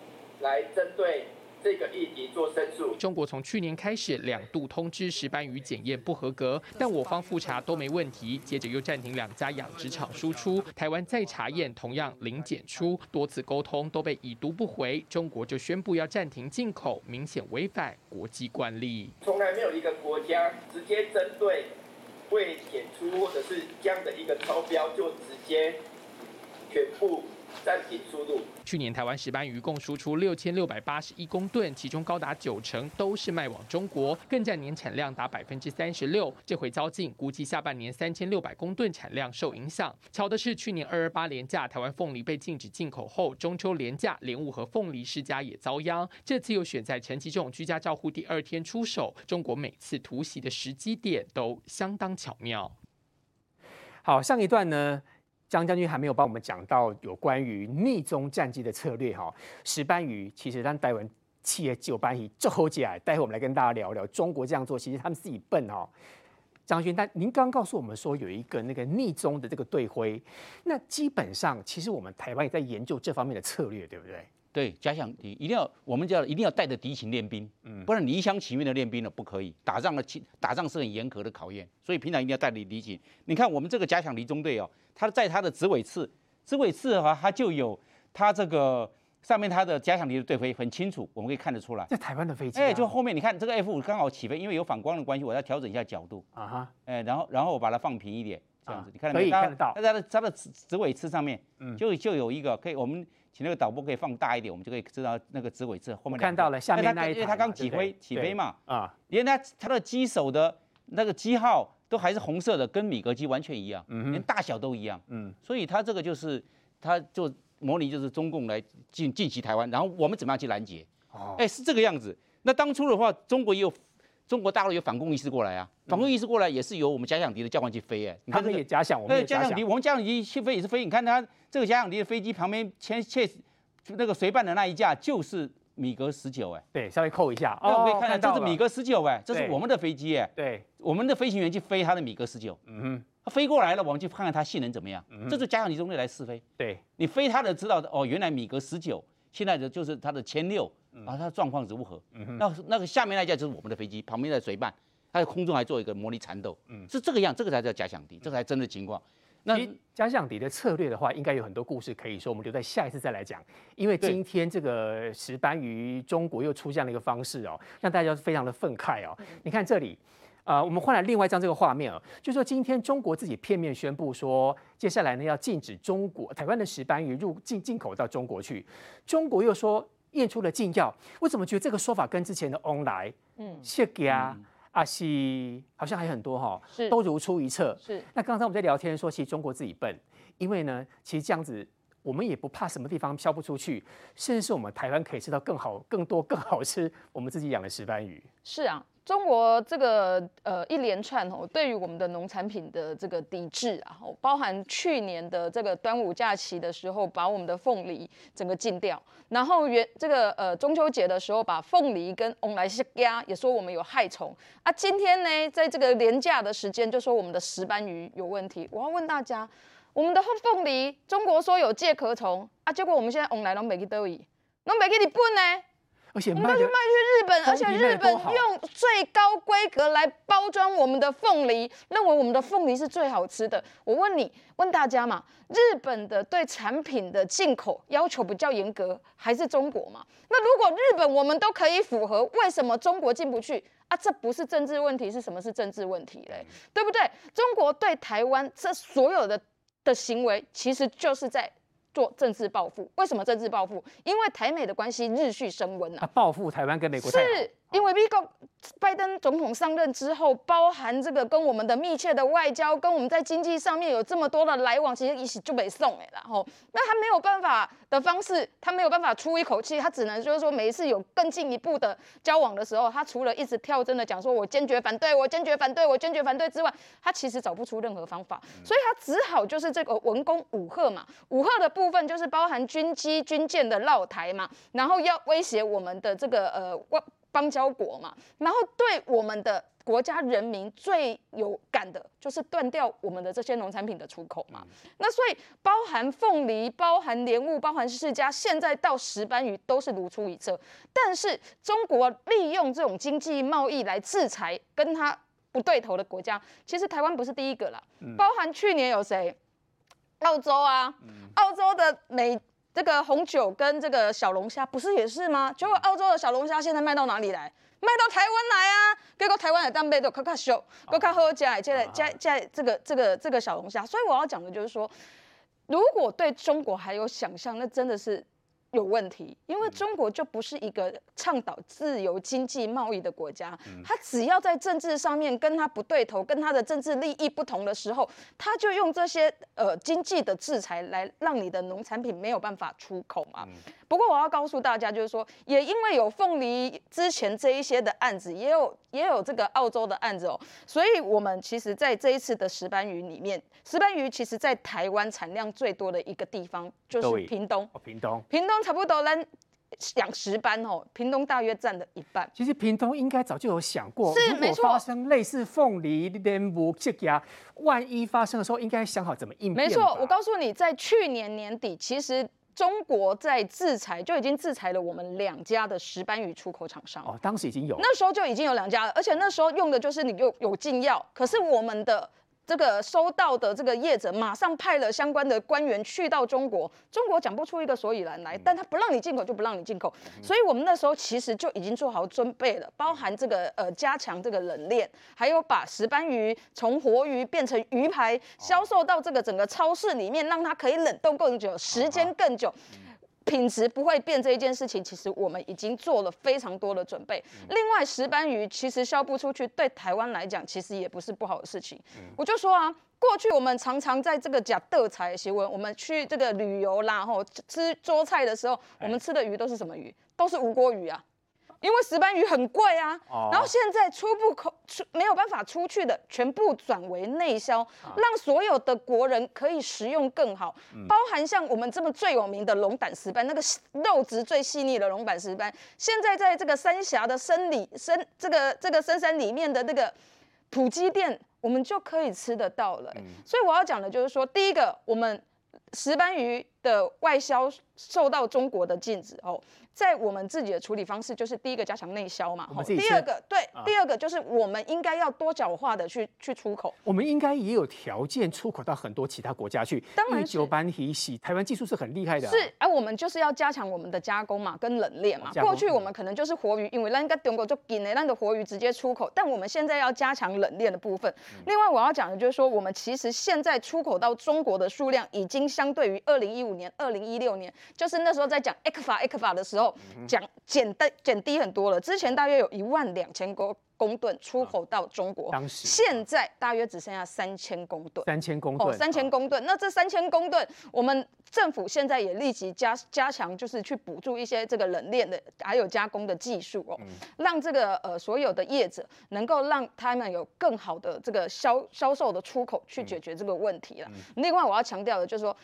来针对。这个议题做申诉。中国从去年开始两度通知石斑鱼检验不合格，但我方复查都没问题，接着又暂停两家养殖场输出。台湾再查验同样零检出，多次沟通都被已读不回，中国就宣布要暂停进口，明显违反国际惯例。从来没有一个国家直接针对未检出或者是这样的一个超标就直接全部。暂停输入。去年台湾石斑鱼共输出六千六百八十一公吨，其中高达九成都是卖往中国，更占年产量达百分之三十六。这回遭禁，估计下半年三千六百公吨产量受影响。巧的是，去年二二八廉价，台湾凤梨被禁止进口后，中秋廉价莲雾和凤梨世家也遭殃。这次又选在陈其仲居家照护第二天出手，中国每次突袭的时机点都相当巧妙。好，上一段呢？张将军还没有帮我们讲到有关于逆中战机的策略哈，石斑鱼其实让台湾企业就班鱼最后起来，待会我们来跟大家聊聊中国这样做，其实他们自己笨哈。张军，但您刚刚告诉我们说有一个那个逆中的这个队徽，那基本上其实我们台湾也在研究这方面的策略，对不对？对，假想敌一定要，我们叫一定要带着敌情练兵，嗯，不然你一厢情愿的练兵了不可以。打仗的打仗是很严格的考验，所以平常一定要带着敌情。你看我们这个假想敌中队哦，它在它的指尾刺，指尾刺的话，它就有它这个上面它的假想敌的队徽很清楚，我们可以看得出来。在台湾的飞机、啊，哎，就后面你看这个 F 五刚好起飞，因为有反光的关系，我要调整一下角度啊哈，哎，然后然后我把它放平一点，这样子，啊、你看到没有？可以看得到。它的它的指指尾刺上面，嗯，就就有一个可以我们。请那个导播可以放大一点，我们就可以知道那个指尾刺后面。看到了下面那一台，因为它刚起飞对对起飞嘛，啊，连它它的机手的那个机号都还是红色的，跟米格机完全一样，嗯，连大小都一样，嗯，所以它这个就是它就模拟就是中共来进进袭台湾，然后我们怎么样去拦截？哦，哎，是这个样子。那当初的话，中国也有中国大陆有反攻意识过来啊，反攻意识过来也是由我们假想敌的教官去飞，哎，他们也假想，我们假想敌，我们假想敌去飞也是飞，你看它这个假想敌的飞机旁边前切。那个随伴的那一架就是米格十九哎，对，稍微扣一下，哦，可以看到这是米格十九哎，这是我们的飞机哎，对，我们的飞行员去飞他的米格十九，嗯哼，他飞过来了，我们去看看它性能怎么样，嗯、这是假想敌中队来试飞，对，你飞他的知道哦，原来米格十九现在的就是它的前六，啊，它的状况如何？嗯哼，那那个下面那架就是我们的飞机，旁边的随伴，它在空中还做一个模拟缠斗，嗯，是这个样，这个才叫假想敌，这个才真的情况。那假想敌的策略的话，应该有很多故事可以说，我们留在下一次再来讲。因为今天这个石斑鱼中国又出现了一个方式哦，让大家非常的愤慨哦。你看这里，啊、呃，我们换来另外一张这个画面哦，就说今天中国自己片面宣布说，接下来呢要禁止中国台湾的石斑鱼入进进口到中国去。中国又说验出了禁药，我怎么觉得这个说法跟之前的翁来嗯，谢家。嗯阿西好像还有很多哈，是都如出一辙。是那刚才我们在聊天说，其实中国自己笨，因为呢，其实这样子我们也不怕什么地方销不出去，甚至是我们台湾可以吃到更好、更多、更好吃我们自己养的石斑鱼。是啊。中国这个呃一连串哦，对于我们的农产品的这个抵制啊，包含去年的这个端午假期的时候，把我们的凤梨整个禁掉，然后原这个呃中秋节的时候，把凤梨跟翁来西鸭也说我们有害虫啊，今天呢，在这个连假的时间就说我们的石斑鱼有问题。我要问大家，我们的凤梨中国说有介壳虫啊，结果我们现在翁来都没去得意，都没给你笨呢？而且我们要去卖去日本，而且日本用最高规格来包装我们的凤梨，认为我们的凤梨是最好吃的。我问你，问大家嘛，日本的对产品的进口要求比较严格，还是中国嘛？那如果日本我们都可以符合，为什么中国进不去啊？这不是政治问题，是什么是政治问题嘞？对不对？中国对台湾这所有的的行为，其实就是在。做政治报复，为什么政治报复？因为台美的关系日趋升温啊！报复台湾跟美国是。因为美国拜登总统上任之后，包含这个跟我们的密切的外交，跟我们在经济上面有这么多的来往，其实一起就没送哎，然后那他没有办法的方式，他没有办法出一口气，他只能就是说每一次有更进一步的交往的时候，他除了一直跳针的讲说我坚决反对，我坚决反对，我坚决反对之外，他其实找不出任何方法，所以他只好就是这个文攻武吓嘛，武吓的部分就是包含军机军舰的绕台嘛，然后要威胁我们的这个呃外。邦交国嘛，然后对我们的国家人民最有感的就是断掉我们的这些农产品的出口嘛。那所以包含凤梨、包含莲雾、包含释迦，现在到石斑鱼都是如出一辙。但是中国利用这种经济贸易来制裁跟他不对头的国家，其实台湾不是第一个啦。包含去年有谁？澳洲啊，澳洲的美。这个红酒跟这个小龙虾不是也是吗？结果澳洲的小龙虾现在卖到哪里来？卖到台湾来啊！结果台湾的蛋贝都卡卡秀，咔咔喝加加加加这个这个这个小龙虾。所以我要讲的就是说，如果对中国还有想象，那真的是。有问题，因为中国就不是一个倡导自由经济贸易的国家，他只要在政治上面跟他不对头，跟他的政治利益不同的时候，他就用这些呃经济的制裁来让你的农产品没有办法出口嘛。不过我要告诉大家，就是说，也因为有凤梨之前这一些的案子，也有也有这个澳洲的案子哦，所以我们其实在这一次的石斑鱼里面，石斑鱼其实在台湾产量最多的一个地方就是屏东，屏东，屏东差不多咱养石斑哦，屏东大约占了一半。其实屏东应该早就有想过，是没错，如果发生类似凤梨莲雾这样，万一发生的时候，应该想好怎么应变。没错，我告诉你，在去年年底，其实。中国在制裁，就已经制裁了我们两家的石斑鱼出口厂商。哦，当时已经有，那时候就已经有两家了，而且那时候用的就是你有有禁药，可是我们的。这个收到的这个业者马上派了相关的官员去到中国，中国讲不出一个所以然来，但他不让你进口就不让你进口，所以我们那时候其实就已经做好准备了，包含这个呃加强这个冷链，还有把石斑鱼从活鱼变成鱼排，销售到这个整个超市里面，让它可以冷冻更久，时间更久。品质不会变这一件事情，其实我们已经做了非常多的准备。另外，石斑鱼其实销不出去，对台湾来讲，其实也不是不好的事情。我就说啊，过去我们常常在这个假的财新闻，我们去这个旅游啦，吼吃桌菜的时候，我们吃的鱼都是什么鱼？都是无锅鱼啊。因为石斑鱼很贵啊，然后现在出不口出没有办法出去的，全部转为内销，让所有的国人可以食用更好，包含像我们这么最有名的龙胆石斑，那个肉质最细腻的龙胆石斑，现在在这个三峡的深里深这个这个深山里面的那个土鸡店，我们就可以吃得到了。所以我要讲的就是说，第一个，我们石斑鱼的外销受到中国的禁止哦。在我们自己的处理方式，就是第一个加强内销嘛，第二个对，啊、第二个就是我们应该要多角化的去去出口。我们应该也有条件出口到很多其他国家去。当然，九班体系台湾技术是很厉害的、啊。是，而、啊、我们就是要加强我们的加工嘛，跟冷链嘛。过去我们可能就是活鱼，因为那个中国就给那的活鱼直接出口，但我们现在要加强冷链的部分。嗯、另外我要讲的就是说，我们其实现在出口到中国的数量已经相对于二零一五年、二零一六年，就是那时候在讲 ECFA ECFA 的时候讲。嗯减低减低很多了，之前大约有一万两千公公吨出口到中国，当时现在大约只剩下三千公吨，三千公吨，三千公吨。那这三千公吨，我们政府现在也立即加加强，就是去补助一些这个冷链的还有加工的技术哦，让这个呃所有的业者能够让他们有更好的这个销销售的出口去解决这个问题了。另外我要强调的就是说。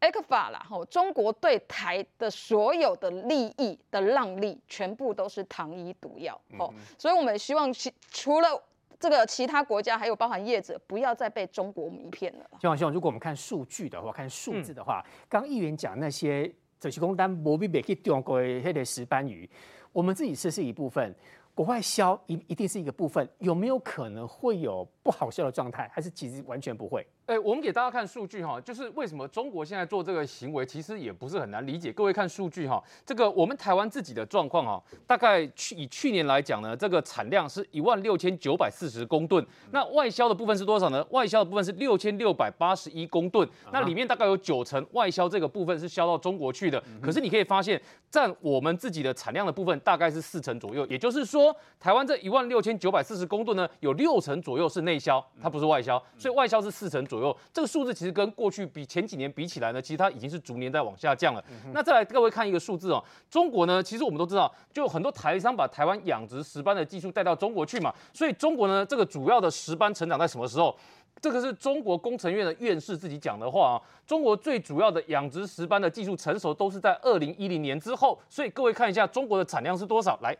ECFA 啦，吼，中国对台的所有的利益的让利，全部都是糖衣毒药，吼、嗯，所以我们也希望其除了这个其他国家，还有包含业者，不要再被中国迷骗了。希望希望，如果我们看数据的话，看数字的话，刚议员讲那些就是讲单，无必别去中国的那个石斑鱼。我们自己吃是一部分。国外销一一定是一个部分，有没有可能会有不好销的状态？还是其实完全不会？哎，我们给大家看数据哈，就是为什么中国现在做这个行为，其实也不是很难理解。各位看数据哈，这个我们台湾自己的状况哈，大概去以去年来讲呢，这个产量是一万六千九百四十公吨。那外销的部分是多少呢？外销的部分是六千六百八十一公吨。那里面大概有九成外销这个部分是销到中国去的。可是你可以发现，占我们自己的产量的部分大概是四成左右。也就是说，台湾这一万六千九百四十公吨呢，有六成左右是内销，它不是外销。所以外销是四成左右。这个数字。其实跟过去比前几年比起来呢，其实它已经是逐年在往下降了。嗯、那再来各位看一个数字哦，中国呢，其实我们都知道，就很多台商把台湾养殖石斑的技术带到中国去嘛，所以中国呢，这个主要的石斑成长在什么时候？这个是中国工程院的院士自己讲的话啊。中国最主要的养殖石斑的技术成熟都是在二零一零年之后，所以各位看一下中国的产量是多少？来。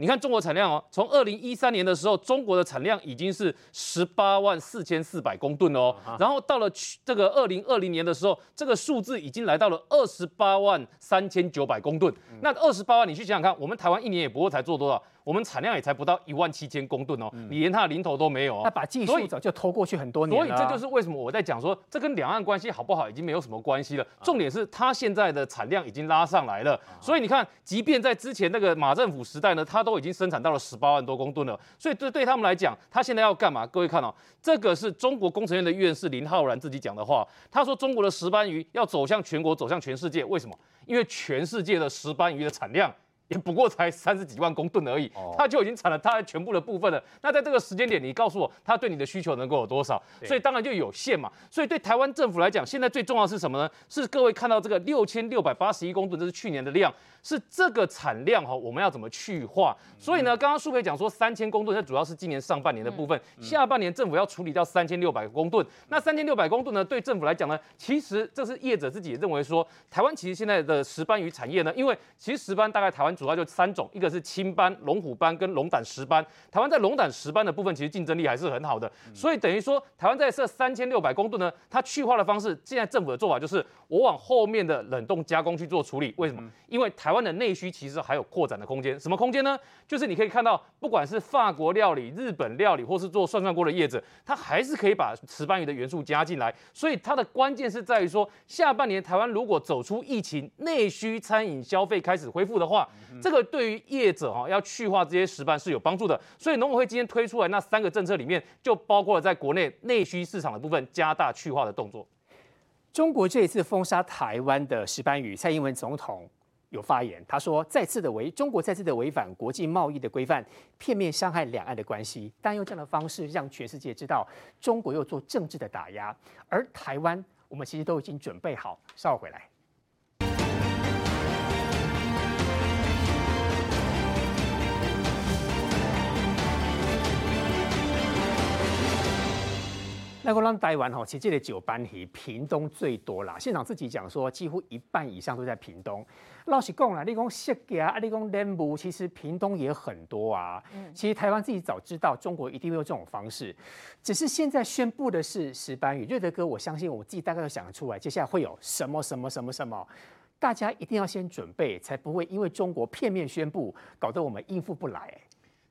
你看中国产量哦，从二零一三年的时候，中国的产量已经是十八万四千四百公吨哦，然后到了去这个二零二零年的时候，这个数字已经来到了二十八万三千九百公吨。那二十八万，你去想想看，我们台湾一年也不过才做多少？我们产量也才不到一万七千公吨哦，你连它的零头都没有哦。他把技术早就偷过去很多年了。所以这就是为什么我在讲说，这跟两岸关系好不好已经没有什么关系了。重点是它现在的产量已经拉上来了。所以你看，即便在之前那个马政府时代呢，它都已经生产到了十八万多公吨了。所以对对他们来讲，他现在要干嘛？各位看哦，这个是中国工程院的院士林浩然自己讲的话。他说，中国的石斑鱼要走向全国，走向全世界。为什么？因为全世界的石斑鱼的产量。也不过才三十几万公吨而已，它就已经产了它全部的部分了。那在这个时间点，你告诉我，它对你的需求能够有多少？所以当然就有限嘛。所以对台湾政府来讲，现在最重要的是什么呢？是各位看到这个六千六百八十一公吨，这是去年的量。是这个产量哈，我们要怎么去化？所以呢，刚刚苏培讲说三千公吨，它主要是今年上半年的部分，下半年政府要处理掉三千六百公吨。那三千六百公吨呢，对政府来讲呢，其实这是业者自己也认为说，台湾其实现在的石斑鱼产业呢，因为其实石斑大概台湾主要就三种，一个是青斑、龙虎斑跟龙胆石斑。台湾在龙胆石斑的部分，其实竞争力还是很好的。所以等于说，台湾在设三千六百公吨呢，它去化的方式，现在政府的做法就是，我往后面的冷冻加工去做处理。为什么？因为台湾的内需其实还有扩展的空间。什么空间呢？就是你可以看到，不管是法国料理、日本料理，或是做涮涮锅的业者，它还是可以把石斑鱼的元素加进来。所以它的关键是在于说，下半年台湾如果走出疫情，内需餐饮消费开始恢复的话，这个对于业者哈要去化这些石斑是有帮助的。所以农委会今天推出来那三个政策里面，就包括了在国内内需市场的部分加大去化的动作。中国这一次封杀台湾的石斑鱼，蔡英文总统有发言，他说再次的违中国再次的违反国际贸易的规范，片面伤害两岸的关系，但用这样的方式让全世界知道中国又做政治的打压，而台湾我们其实都已经准备好，稍后回来。那个让台湾吼，其实这个九班鱼屏东最多啦。现场自己讲说，几乎一半以上都在屏东。老实讲啦，你讲释迦啊，你讲莲雾，其实屏东也很多啊。其实台湾自己早知道中国一定会用这种方式，只是现在宣布的是石斑鱼。瑞德哥，我相信我自己大概都想得出来，接下来会有什么什么什么什么，大家一定要先准备，才不会因为中国片面宣布，搞得我们应付不来。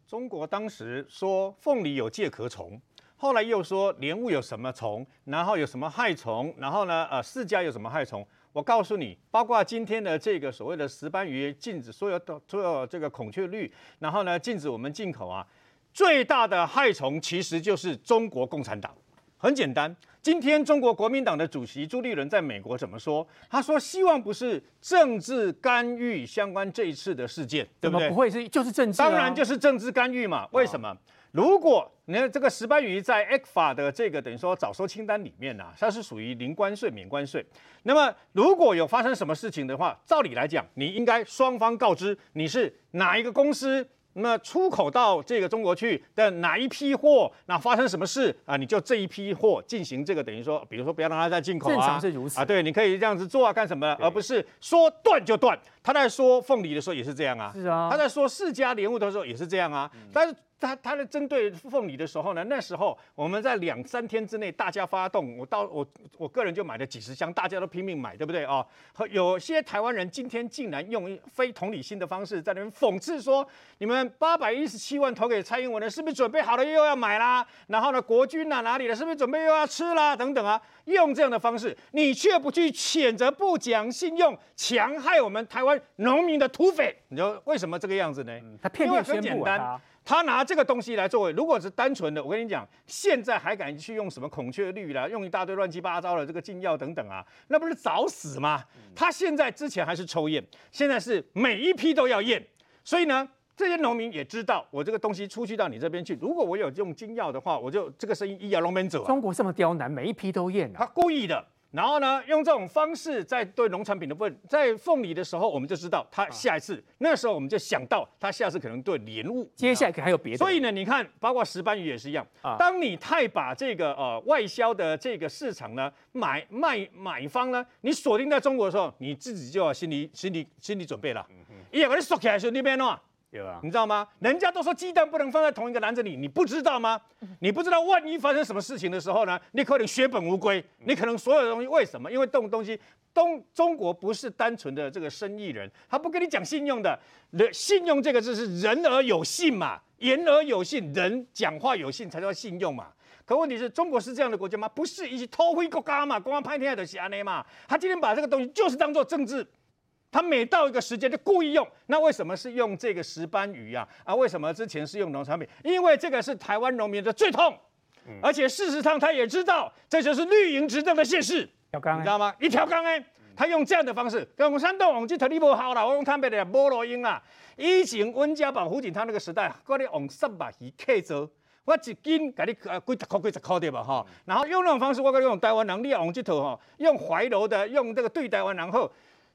中国当时说凤梨有介壳虫。后来又说莲雾有什么虫，然后有什么害虫，然后呢，呃，释迦有什么害虫？我告诉你，包括今天的这个所谓的石斑鱼禁止所有的所有这个孔雀绿，然后呢，禁止我们进口啊，最大的害虫其实就是中国共产党。很简单，今天中国国民党的主席朱立伦在美国怎么说？他说希望不是政治干预相关这一次的事件，对不对？不会是就是政治？当然就是政治干预嘛。为什么？如果你看这个石斑鱼在 ECFA 的这个等于说早收清单里面呢、啊，它是属于零关税、免关税。那么如果有发生什么事情的话，照理来讲，你应该双方告知你是哪一个公司，那么出口到这个中国去的哪一批货，那发生什么事啊？你就这一批货进行这个等于说，比如说不要让它再进口啊。正常是如此啊，对，你可以这样子做啊，干什么？而不是说断就断。他在说凤梨的时候也是这样啊，是啊。他在说释迦莲雾的时候也是这样啊，但是。他他在针对凤梨的时候呢，那时候我们在两三天之内大家发动，我到我我个人就买了几十箱，大家都拼命买，对不对啊？和有些台湾人今天竟然用非同理心的方式在那边讽刺说，你们八百一十七万投给蔡英文的，是不是准备好了又要买啦？然后呢，国军啊哪里了？是不是准备又要吃啦？等等啊，用这样的方式，你却不去谴责、不讲信用、强害我们台湾农民的土匪，你说为什么这个样子呢？嗯、他片面宣布、啊、因为很简单。他拿这个东西来作为，如果是单纯的，我跟你讲，现在还敢去用什么孔雀绿啦，用一大堆乱七八糟的这个禁药等等啊，那不是找死吗？他现在之前还是抽验，现在是每一批都要验，所以呢，这些农民也知道，我这个东西出去到你这边去，如果我有用禁药的话，我就这个生意一要龙门走。中国这么刁难，每一批都验啊，他故意的。然后呢，用这种方式在对农产品的部分，在凤梨的时候，我们就知道它下一次，啊、那时候我们就想到它下次可能对莲雾，接下来可还有别的。所以呢，你看，包括石斑鱼也是一样。啊、当你太把这个呃外销的这个市场呢，买卖买方呢，你锁定在中国的时候，你自己就要心理心理心理准备了。嗯嗯。一样，你锁起来是那边喏。有啊？你知道吗？人家都说鸡蛋不能放在同一个篮子里，你不知道吗？你不知道万一发生什么事情的时候呢？你可能血本无归，你可能所有的东西为什么？因为这种东西，东中国不是单纯的这个生意人，他不跟你讲信用的。人信用这个字是人而有信嘛，言而有信，人讲话有信才叫信用嘛。可问题是中国是这样的国家吗？不是，一些偷灰国家嘛，光拍天下的瞎呢嘛。他今天把这个东西就是当做政治。他每到一个时间就故意用，那为什么是用这个石斑鱼呀？啊，为什么之前是用农产品？因为这个是台湾农民的最痛，而且事实上他也知道，这就是绿营执政的现实，你知道吗？一条杠哎，他用这样的方式，共产党网这特立不好了，我用他们的菠萝音啦，以前温家宝、胡锦涛那个时代，嗰啲用十把鱼刻着，我一斤给你呃几十块几十块对吧哈？然后用那种方式，我跟你用台湾人，你用这头哈，用怀柔的，用这个对台湾人后。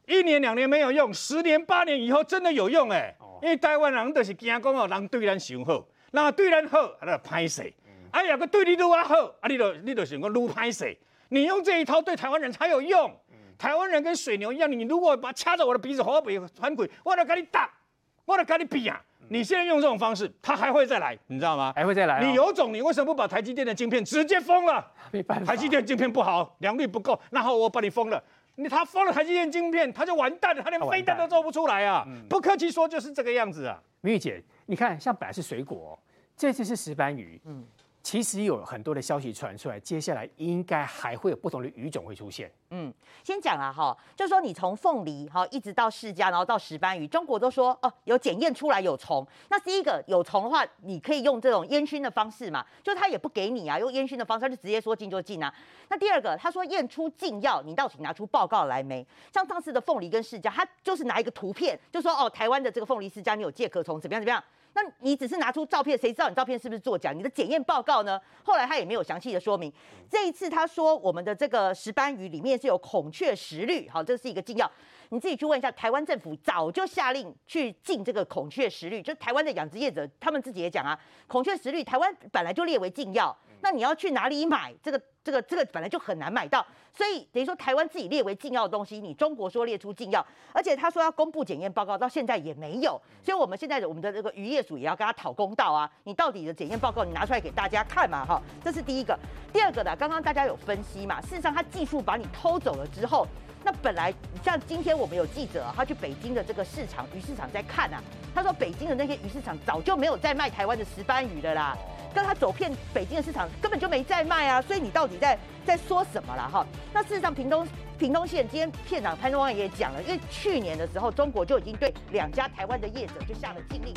一年两年没有用，十年八年以后真的有用哎！因为台湾人都是惊讲哦，人对咱上好，那对咱好，啊，就歹势。哎呀，个对你愈好，啊，你就你就想讲愈歹势。你用这一套对台湾人才有用。台湾人跟水牛一样，你如果把掐着我的鼻子，我不反鬼，我就跟你打，我就跟你比啊！你现在用这种方式，他还会再来，你知道吗？还会再来，哦。你有种，你为什么不把台积电的晶片直接封了？没办法，台积电晶片不好，良率不够，然后我把你封了。你他封了台积电晶片，他就完蛋了，他连飞弹都做不出来啊！不客气说，就是这个样子啊。明玉姐，你看，像本来是水果，这次是石斑鱼，嗯。其实有很多的消息传出来，接下来应该还会有不同的鱼种会出现。嗯，先讲啊哈，就是说你从凤梨哈一直到释迦，然后到石斑鱼，中国都说哦有检验出来有虫。那第一个有虫的话，你可以用这种烟熏的方式嘛，就他也不给你啊，用烟熏的方式，他就直接说禁就禁啊。那第二个，他说验出禁药，你到底拿出报告来没？像上次的凤梨跟释迦，他就是拿一个图片，就说哦台湾的这个凤梨释迦你有介壳虫，怎么样怎么样。那你只是拿出照片，谁知道你照片是不是作假？你的检验报告呢？后来他也没有详细的说明。这一次他说我们的这个石斑鱼里面是有孔雀石绿，好，这是一个禁药。你自己去问一下，台湾政府早就下令去禁这个孔雀石绿，就台湾的养殖业者他们自己也讲啊，孔雀石绿台湾本来就列为禁药。那你要去哪里买这个？这个这个本来就很难买到，所以等于说台湾自己列为禁药的东西，你中国说列出禁药，而且他说要公布检验报告，到现在也没有。所以我们现在的我们的这个渔业署也要跟他讨公道啊！你到底的检验报告你拿出来给大家看嘛？哈，这是第一个。第二个呢，刚刚大家有分析嘛，事实上他技术把你偷走了之后，那本来像今天我们有记者他去北京的这个市场鱼市场在看啊，他说北京的那些鱼市场早就没有在卖台湾的石斑鱼的啦。跟他走遍北京的市场，根本就没在卖啊！所以你到底在在说什么了哈？那事实上，屏东屏东县今天县长潘东旺也讲了，因为去年的时候，中国就已经对两家台湾的业者就下了禁令。